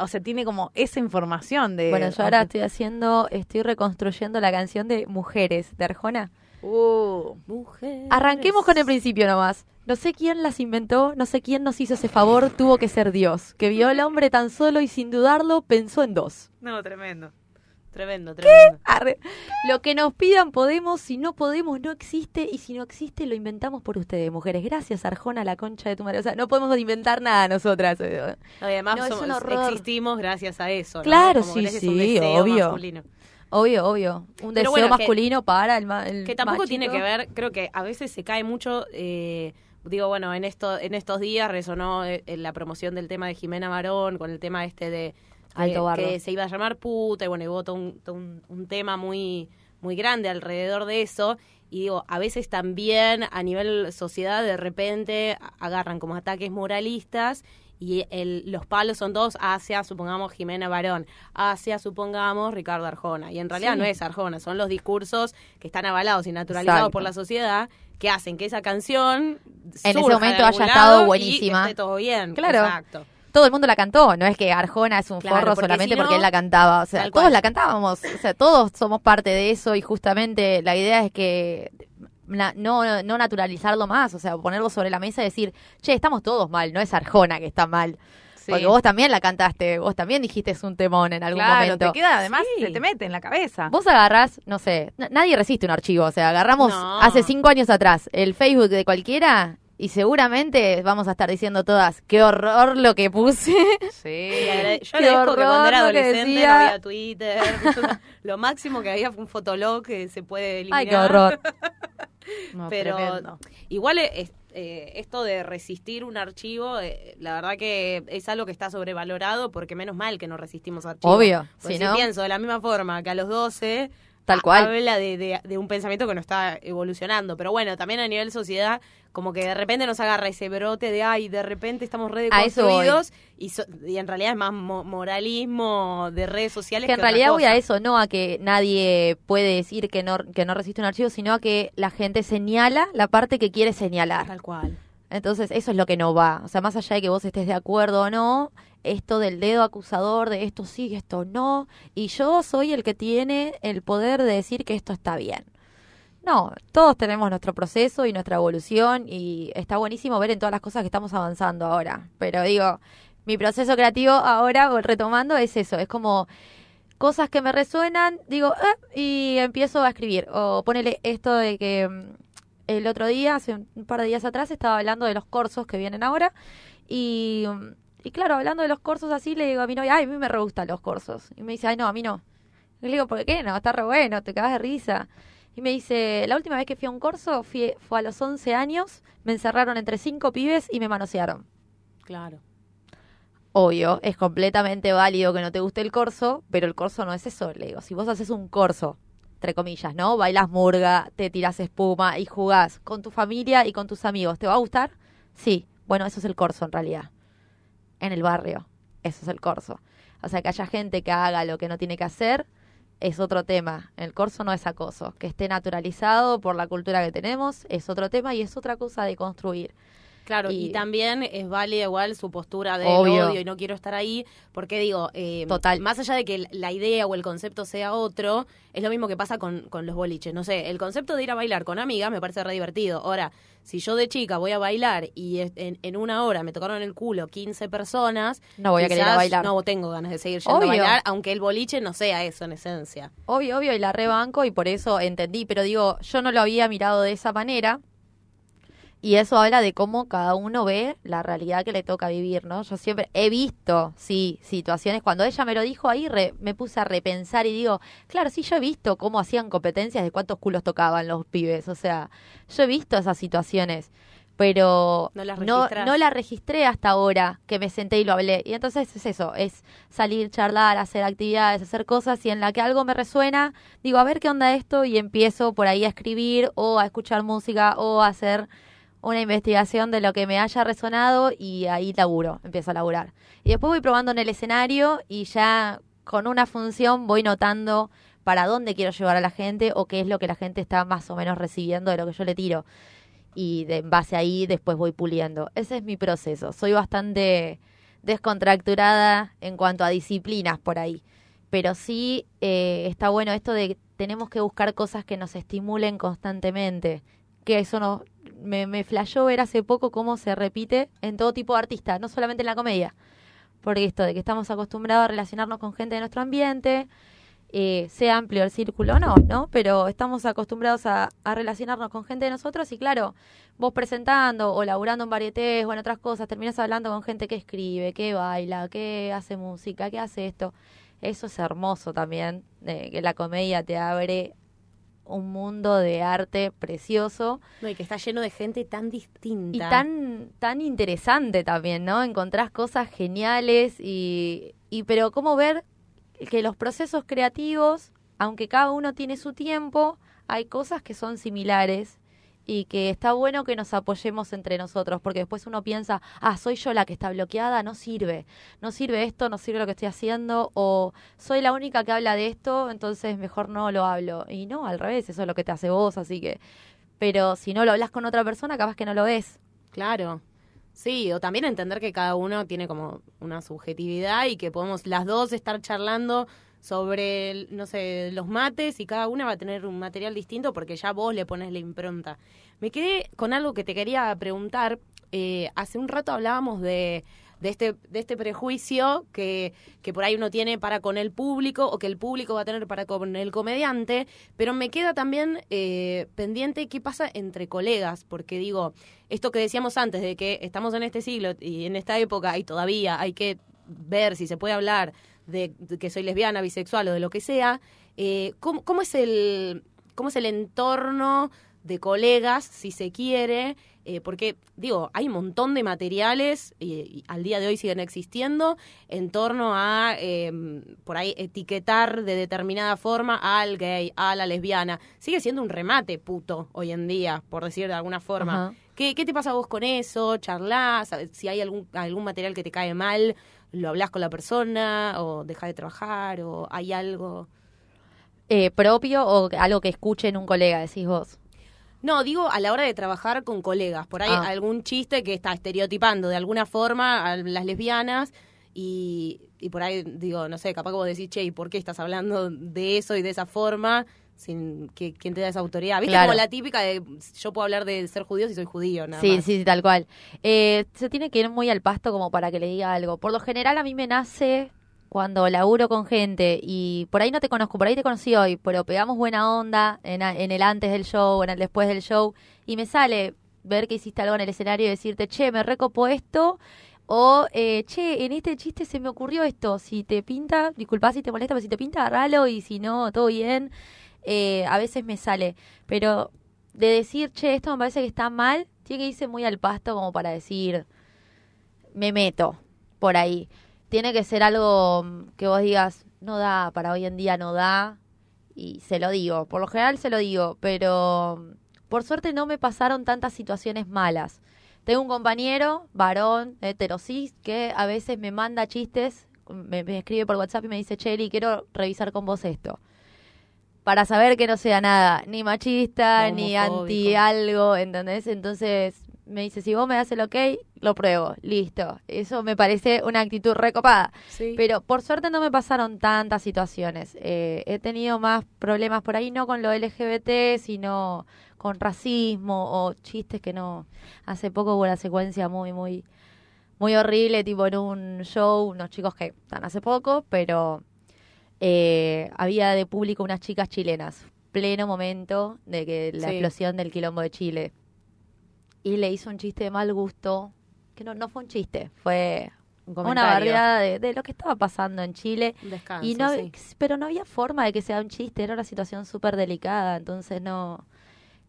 O sea, tiene como esa información de... Bueno, yo ahora estoy haciendo, estoy reconstruyendo la canción de Mujeres de Arjona. Uh, Mujeres. Arranquemos con el principio nomás. No sé quién las inventó, no sé quién nos hizo ese favor, tuvo que ser Dios, que vio al hombre tan solo y sin dudarlo pensó en dos. No, tremendo. Tremendo, tremendo. Arre. Lo que nos pidan podemos, si no podemos no existe y si no existe lo inventamos por ustedes, mujeres. Gracias Arjona, la concha de tu madre. O sea, no podemos inventar nada nosotras. No, y además No, somos- existimos gracias a eso. ¿no? Claro, Como sí, un sí, deseo obvio. masculino. Obvio, obvio. Un Pero deseo bueno, que- masculino para el, el Que tampoco machito. tiene que ver, creo que a veces se cae mucho, eh, digo, bueno, en esto en estos días resonó eh, en la promoción del tema de Jimena Barón, con el tema este de Alto que- que se iba a llamar puta, y bueno, y hubo todo un, todo un, un tema muy, muy grande alrededor de eso. Y digo, a veces también a nivel sociedad de repente agarran como ataques moralistas y el, los palos son dos hacia, supongamos, Jimena Barón, hacia, supongamos, Ricardo Arjona. Y en realidad Sí. no es Arjona, son los discursos que están avalados y naturalizados Exacto. por la sociedad que hacen que esa canción ese surja de momento haya estado lado y buenísima. esté todo bien. Claro. Exacto. Todo el mundo la cantó, no es que Arjona es un Claro, forro porque solamente si no, porque él la cantaba, o sea, todos la cantábamos, o sea, todos somos parte de eso y justamente la idea es que no, no naturalizarlo más, o sea, ponerlo sobre la mesa y decir, che, estamos todos mal, no es Arjona que está mal. Sí. Porque vos también la cantaste, vos también dijiste es un temón en algún claro, momento. te queda, además, Sí. se te mete en la cabeza. Vos agarrás, no sé, nadie resiste un archivo, o sea, agarramos No. hace cinco años atrás el Facebook de cualquiera y seguramente vamos a estar diciendo todas, qué horror lo que puse. Sí. Yo Qué agradezco que cuando era adolescente decía. no había Twitter. lo máximo que había fue un fotolog que se puede eliminar. Ay, qué horror. No, Pero tremendo. igual es- eh, esto de resistir un archivo, eh, la verdad que es algo que está sobrevalorado porque menos mal que no resistimos archivos. Obvio, Porque si no- pienso de la misma forma que a los 12 Tal cual. habla de, de- de un pensamiento que no está evolucionando. Pero bueno, también a nivel sociedad, como que de repente nos agarra ese brote de, ay, de repente estamos re A eso voy. deconstruidos y, so- y en realidad es más mo- moralismo de redes sociales. que en otra realidad voy a eso, no a que nadie puede decir que no, que no resiste un archivo, sino a que la gente señala la parte que quiere señalar. Tal cual. Entonces, eso es lo que no va. O sea, más allá de que vos estés de acuerdo o no, esto del dedo acusador de esto sí, esto no, y yo soy el que tiene el poder de decir que esto está bien. No, todos tenemos nuestro proceso y nuestra evolución y está buenísimo ver en todas las cosas que estamos avanzando ahora. Pero digo, mi proceso creativo ahora, retomando, es eso, es como cosas que me resuenan, digo, "Ah", y empiezo a escribir. O ponele esto de que mm, el otro día, hace un par de días atrás, estaba hablando de los cursos que vienen ahora. Y, mm, y claro, hablando de los cursos así, le digo a mi novia, ay, a mí me re gustan los cursos. Y me dice, ay, no, a mí no. Y le digo, ¿por qué no? Está re bueno, te cagas de risa. Y me dice, la última vez que fui a un corso fui- fue a los 11 años, me encerraron entre cinco pibes y me manosearon. Claro. Obvio, es completamente válido que no te guste el corso, pero el corso no es eso, le digo. Si vos haces un corso, entre comillas, ¿no? Bailas murga, te tiras espuma y jugás con tu familia y con tus amigos, ¿te va a gustar? Sí. Bueno, eso es el corso en realidad. En el barrio, eso es el corso. O sea, que haya gente que haga lo que no tiene que hacer es otro tema. El corso no es acoso. Que esté naturalizado por la cultura que tenemos es otro tema y es otra cosa de construir. Claro, y, Y- también es válida igual su postura de Obvio. odio y no quiero estar ahí, porque digo, eh, Total. más allá de que la idea o el concepto sea otro, es lo mismo que pasa con, con los boliches. No sé, el concepto de ir a bailar con amigas me parece re divertido. Ahora, si yo de chica voy a bailar y en, en una hora me tocaron el culo 15 personas, No voy a querer a bailar. No tengo ganas de seguir yendo Obvio. a bailar, aunque el boliche no sea eso en esencia. Obvio, obvio, y la rebanco y por eso entendí, pero digo, yo no lo había mirado de esa manera y eso habla de cómo cada uno ve la realidad que le toca vivir, ¿no? Yo siempre he visto, sí, situaciones, cuando ella me lo dijo ahí, re- me puse a repensar y digo, claro, sí, yo he visto cómo hacían competencias de cuántos culos tocaban los pibes, o sea, yo he visto esas situaciones. Pero No las no, registrás. no la registré hasta ahora que me senté y lo hablé. Y entonces es eso, es salir, charlar, hacer actividades, hacer cosas y en la que algo me resuena, digo, a ver qué onda esto y empiezo por ahí a escribir o a escuchar música o a hacer una investigación de lo que me haya resonado y ahí laburo, empiezo a laburar. Y después voy probando en el escenario y ya con una función voy notando para dónde quiero llevar a la gente o qué es lo que la gente está más o menos recibiendo de lo que yo le tiro. Y de, en base ahí después voy puliendo. Ese es mi proceso. Soy bastante descontracturada en cuanto a disciplinas por ahí. Pero sí eh, está bueno esto de que tenemos que buscar cosas que nos estimulen constantemente. Que eso no, me, me flashó ver hace poco cómo se repite en todo tipo de artista, no solamente en la comedia. Porque esto de que estamos acostumbrados a relacionarnos con gente de nuestro ambiente, eh, sea amplio el círculo o no, ¿no? Pero estamos acostumbrados a, relacionarnos con gente de nosotros y claro, vos presentando o laburando en varietés o en otras cosas, terminas hablando con gente que escribe, que baila, que hace música, que hace esto. Eso es hermoso también, de que la comedia te abre un mundo de arte precioso No, y que está lleno de gente tan distinta. y tan tan interesante también, ¿no? Encontrás cosas geniales y, y pero cómo ver que los procesos creativos, aunque cada uno tiene su tiempo, hay cosas que son similares y que está bueno que nos apoyemos entre nosotros, porque después uno piensa, ah, soy yo la que está bloqueada, no sirve, no sirve esto, no sirve lo que estoy haciendo, o soy la única que habla de esto, entonces mejor no lo hablo. Y no, al revés, eso es lo que te hace vos, así que, pero si no lo hablas con otra persona, capaz que no lo ves. Claro. Sí, o también entender que cada uno tiene como una subjetividad y que podemos las dos estar charlando sobre, no sé, los mates y cada una va a tener un material distinto porque ya vos le pones la impronta. Me quedé con algo que te quería preguntar. Eh, hace un rato hablábamos de, de, este, de este prejuicio que, que por ahí uno tiene para con el público o que el público va a tener para con el comediante, pero me queda también eh, pendiente qué pasa entre colegas, porque digo, esto que decíamos antes de que estamos en este siglo y en esta época y todavía hay que ver si se puede hablar de, de que soy lesbiana, bisexual o de lo que sea, eh, ¿cómo, cómo, es el, ¿cómo es el entorno de colegas, si se quiere? Eh, porque, digo, hay un montón de materiales y, y, al día de hoy siguen existiendo en torno a, eh, por ahí, etiquetar de determinada forma al gay, a la lesbiana. Sigue siendo un remate puto hoy en día, por decir de alguna forma. ¿Qué, ¿Qué, te pasa vos con eso? ¿Charlás? Si hay algún, algún material que te cae mal, ¿lo hablas con la persona? ¿O dejas de trabajar? ¿O hay algo...? Eh, ¿Propio o algo que escuchen un colega, decís vos? No, digo a la hora de trabajar con colegas. Por ahí ah. algún chiste que está estereotipando de alguna forma a las lesbianas y, y, por ahí digo, no sé, capaz que vos decís, che, ¿y por qué estás hablando de eso y de esa forma? Sin que quien te da esa autoridad. ¿Viste claro. como la típica de yo puedo hablar de ser judío si soy judío? Nada sí, más. sí, sí, tal cual. Eh, se tiene que ir muy al pasto como para que le diga algo. Por lo general a mí me nace cuando laburo con gente y por ahí no te conozco, por ahí te conocí hoy, pero pegamos buena onda en, en el antes del show, en el después del show, y me sale ver que hiciste algo en el escenario y decirte, che, me recopo esto, o, eh, che, en este chiste se me ocurrió esto, si te pinta, disculpa si te molesta, pero si te pinta, agarralo, y si no, todo bien. Eh, a veces me sale, pero de decir, che, esto me parece que está mal, tiene que irse muy al pasto como para decir, me meto por ahí tiene que ser algo que vos digas, no da, para hoy en día no da, y se lo digo, por lo general se lo digo, pero por suerte no me pasaron tantas situaciones malas. Tengo un compañero, varón, heterosis, que a veces me manda chistes, me, me escribe por WhatsApp y me dice, Cheli, quiero revisar con vos esto. Para saber que no sea nada, ni machista, ni anti algo, ¿entendés? Entonces me dice, si vos me das el ok, lo pruebo, listo. Eso me parece una actitud recopada. Sí. Pero por suerte no me pasaron tantas situaciones. Eh, he tenido más problemas por ahí, no con lo LGBT, sino con racismo o chistes que no. Hace poco hubo una secuencia muy, muy, muy horrible, tipo en un show, unos chicos que están hace poco, pero eh, había de público unas chicas chilenas. Pleno momento de que la sí. explosión del quilombo de Chile y le hizo un chiste de mal gusto, que no, no fue un chiste, fue un una barriada de, de, lo que estaba pasando en Chile. Descanso, y no, sí. Pero no había forma de que sea un chiste, era una situación súper delicada, entonces no,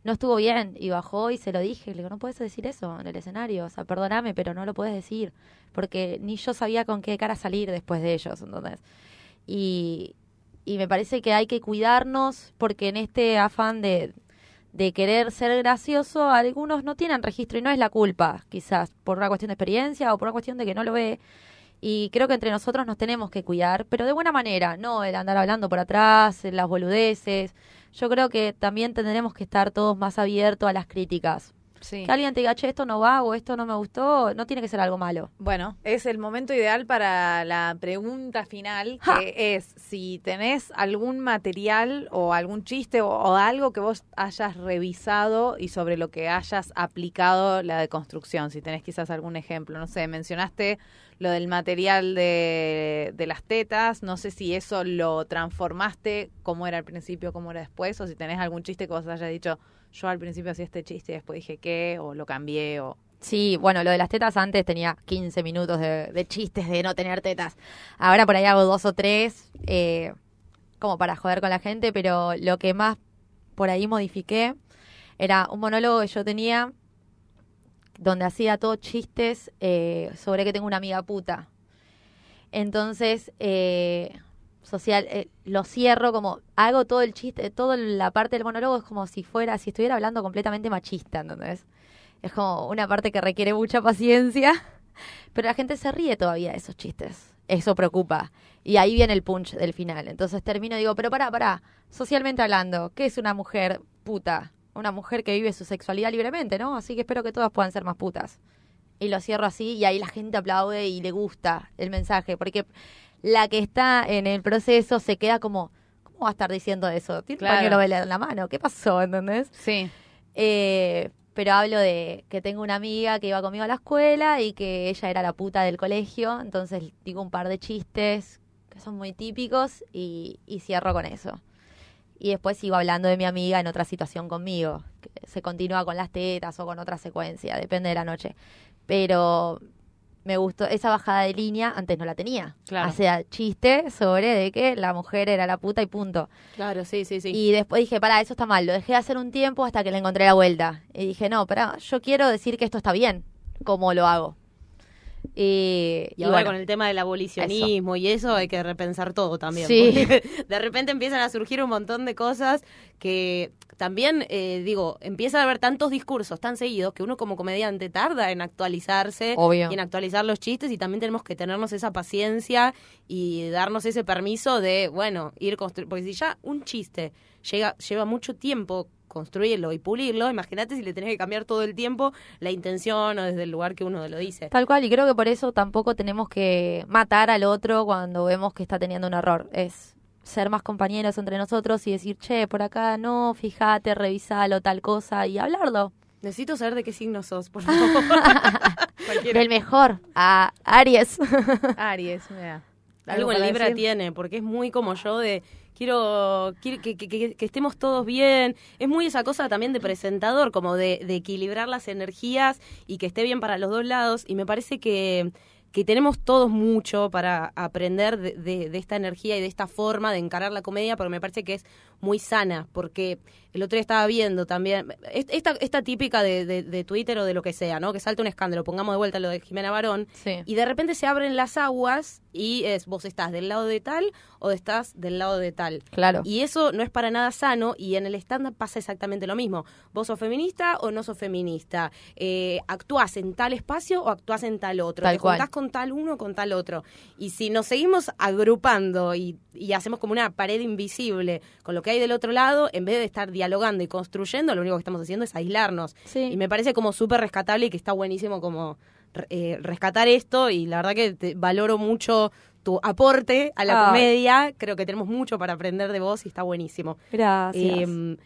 no estuvo bien. Y bajó y se lo dije, le digo, no puedes decir eso en el escenario, o sea, perdóname, pero no lo puedes decir, porque ni yo sabía con qué cara salir después de ellos, entonces. Y, y me parece que hay que cuidarnos porque en este afán de de querer ser gracioso, algunos no tienen registro y no es la culpa, quizás por una cuestión de experiencia o por una cuestión de que no lo ve. Y creo que entre nosotros nos tenemos que cuidar, pero de buena manera, no el andar hablando por atrás, las boludeces. Yo creo que también tendremos que estar todos más abiertos a las críticas. Sí. Que alguien te diga, che, esto no va o esto no me gustó, no tiene que ser algo malo. Bueno, es el momento ideal para la pregunta final, que es si tenés algún material o algún chiste o, o, algo que vos hayas revisado y sobre lo que hayas aplicado la deconstrucción, si tenés quizás algún ejemplo, no sé, mencionaste lo del material de, de las tetas, no sé si eso lo transformaste, cómo era al principio, cómo era después, o si tenés algún chiste que vos hayas dicho, yo al principio hacía este chiste y después dije qué, o lo cambié, o... Sí, bueno, lo de las tetas antes tenía 15 minutos de, chistes de no tener tetas. Ahora por ahí hago dos o tres, eh, como para joder con la gente, pero lo que más por ahí modifiqué era un monólogo que yo tenía donde hacía todos chistes eh, sobre que tengo una amiga puta. Entonces, eh, social, eh, lo cierro como, hago todo el chiste, toda la parte del monólogo es como si fuera, si estuviera hablando completamente machista, ¿entendés? Es como una parte que requiere mucha paciencia, pero la gente se ríe todavía de esos chistes. Eso preocupa. Y ahí viene el punch del final. Entonces termino y digo, pero pará, pará, socialmente hablando, ¿qué es una mujer puta? Una mujer que vive su sexualidad libremente, ¿no? Así que espero que todas puedan ser más putas. y lo cierro así y ahí la gente aplaude y le gusta el mensaje, porque la que está en el proceso se queda como, ¿cómo va a estar diciendo eso? Tiene Claro. un pañuelo vela en la mano, ¿qué pasó? ¿Entendés? Sí. Eh, pero hablo de que tengo una amiga que iba conmigo a la escuela y que ella era la puta del colegio, entonces digo un par de chistes que son muy típicos y, y cierro con eso. Y después sigo hablando de mi amiga en otra situación conmigo, que se continúa con las tetas o con otra secuencia, depende de la noche. Pero me gustó esa bajada de línea, antes no la tenía. Claro. O sea, chiste sobre de que la mujer era la puta y punto. Claro, sí, sí, sí. Y después dije, pará, eso está mal. Lo dejé de hacer un tiempo hasta que le encontré la vuelta. Y dije, no, pará, yo quiero decir que esto está bien, como lo hago. Y, Y y ahora bueno, con el tema del abolicionismo y eso hay que repensar todo también. Sí. de repente empiezan a surgir un montón de cosas que también, eh, digo, empieza a haber tantos discursos tan seguidos que uno como comediante tarda en actualizarse Obvio. y en actualizar los chistes y también tenemos que tenernos esa paciencia y darnos ese permiso de, bueno, ir construyendo. Porque si ya un chiste llega, lleva mucho tiempo construirlo y pulirlo, imagínate si le tenés que cambiar todo el tiempo la intención o desde el lugar que uno lo dice. Tal cual, y creo que por eso tampoco tenemos que matar al otro cuando vemos que está teniendo un error. Es ser más compañeros entre nosotros y decir, che, por acá no, fíjate, revisalo, tal cosa, y hablarlo. Necesito saber de qué signo sos, por favor. Del mejor a Aries. Aries, mira. Algo en para Libra decir? tiene, porque es muy como yo de quiero, quiero que, que- que- estemos todos bien. Es muy esa cosa también de presentador, como de, de equilibrar las energías y que esté bien para los dos lados. Y me parece que, que tenemos todos mucho para aprender de, de- de esta energía y de esta forma de encarar la comedia, porque me parece que es muy sana, porque el otro día estaba viendo también, est- esta, esta típica de, de- de Twitter o de lo que sea, ¿no? Que salta un escándalo, pongamos de vuelta lo de Jimena Barón, Sí. y de repente se abren las aguas y es vos estás del lado de tal o estás del lado de tal. Claro. Y eso no es para nada sano y en el stand-up pasa exactamente lo mismo. ¿Vos sos feminista o no sos feminista? Eh, ¿Actuás en tal espacio o actuás en tal otro? Tal ¿Te cual. juntás con tal uno o con tal otro? Y si nos seguimos agrupando y, y hacemos como una pared invisible con lo que hay del otro lado, en vez de estar dialogando y construyendo, lo único que estamos haciendo es aislarnos. Sí. Y me parece como súper rescatable y que está buenísimo como eh, rescatar esto y la verdad que te valoro mucho tu aporte a la comedia. Creo que tenemos mucho para aprender de vos y está buenísimo. Gracias. Eh,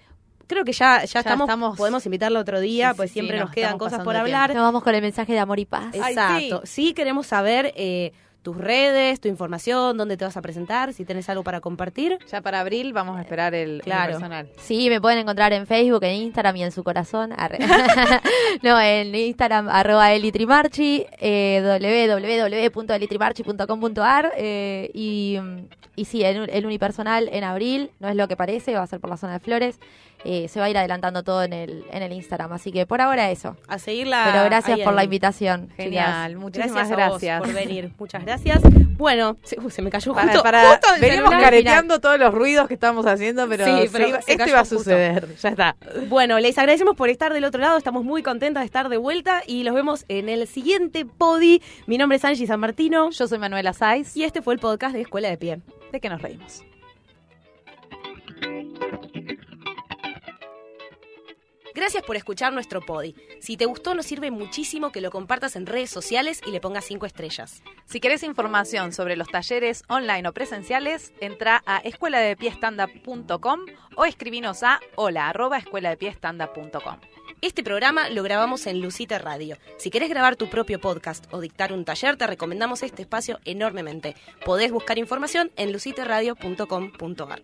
creo que ya, ya, estamos, estamos- podemos invitarla otro día, Sí, pues sí, siempre sí, nos no, quedan cosas por hablar. Nos vamos con el mensaje de amor y paz. Ay, Exacto. Sí. queremos saber eh, tus redes, tu información, dónde te vas a presentar, si tenés algo para compartir. Ya para abril vamos a esperar el, el Claro. personal. Sí, me pueden encontrar en Facebook, en Instagram y en su corazón. No, en Instagram, arroba elitrimarchi, eh, www.elitrimarchi.com.ar eh, y, y sí, el, el unipersonal en abril, no es lo que parece, va a ser por la zona de Flores. Eh, se va a ir adelantando todo en el, en el Instagram, así que por ahora eso. A seguirla. Pero gracias ahí por la invitación. Genial, chicas. muchísimas gracias. por venir. Muchas gracias. Bueno, se, uh, se me cayó Para, justo, para- justo el venimos celular. careteando todos los ruidos que estamos haciendo, pero, Sí, pero se a justo. suceder. Ya está. Bueno, les agradecemos por estar del otro lado. Estamos muy contentas de estar de vuelta y los vemos en el siguiente podi. Mi nombre es Angie San Martino Yo soy Manuela Saiz. y este fue el podcast de Escuela de Pie. ¿De qué nos reímos? Gracias por escuchar nuestro podi. Si te gustó, nos sirve muchísimo que lo compartas en redes sociales y le pongas cinco estrellas. Si querés información sobre los talleres online o presenciales, entra a escueladepiestanda.com o escribinos a hola arroba. Este programa lo grabamos en Lucita Radio. Si querés grabar tu propio podcast o dictar un taller, te recomendamos este espacio enormemente. Podés buscar información en luciteradio.com.ar.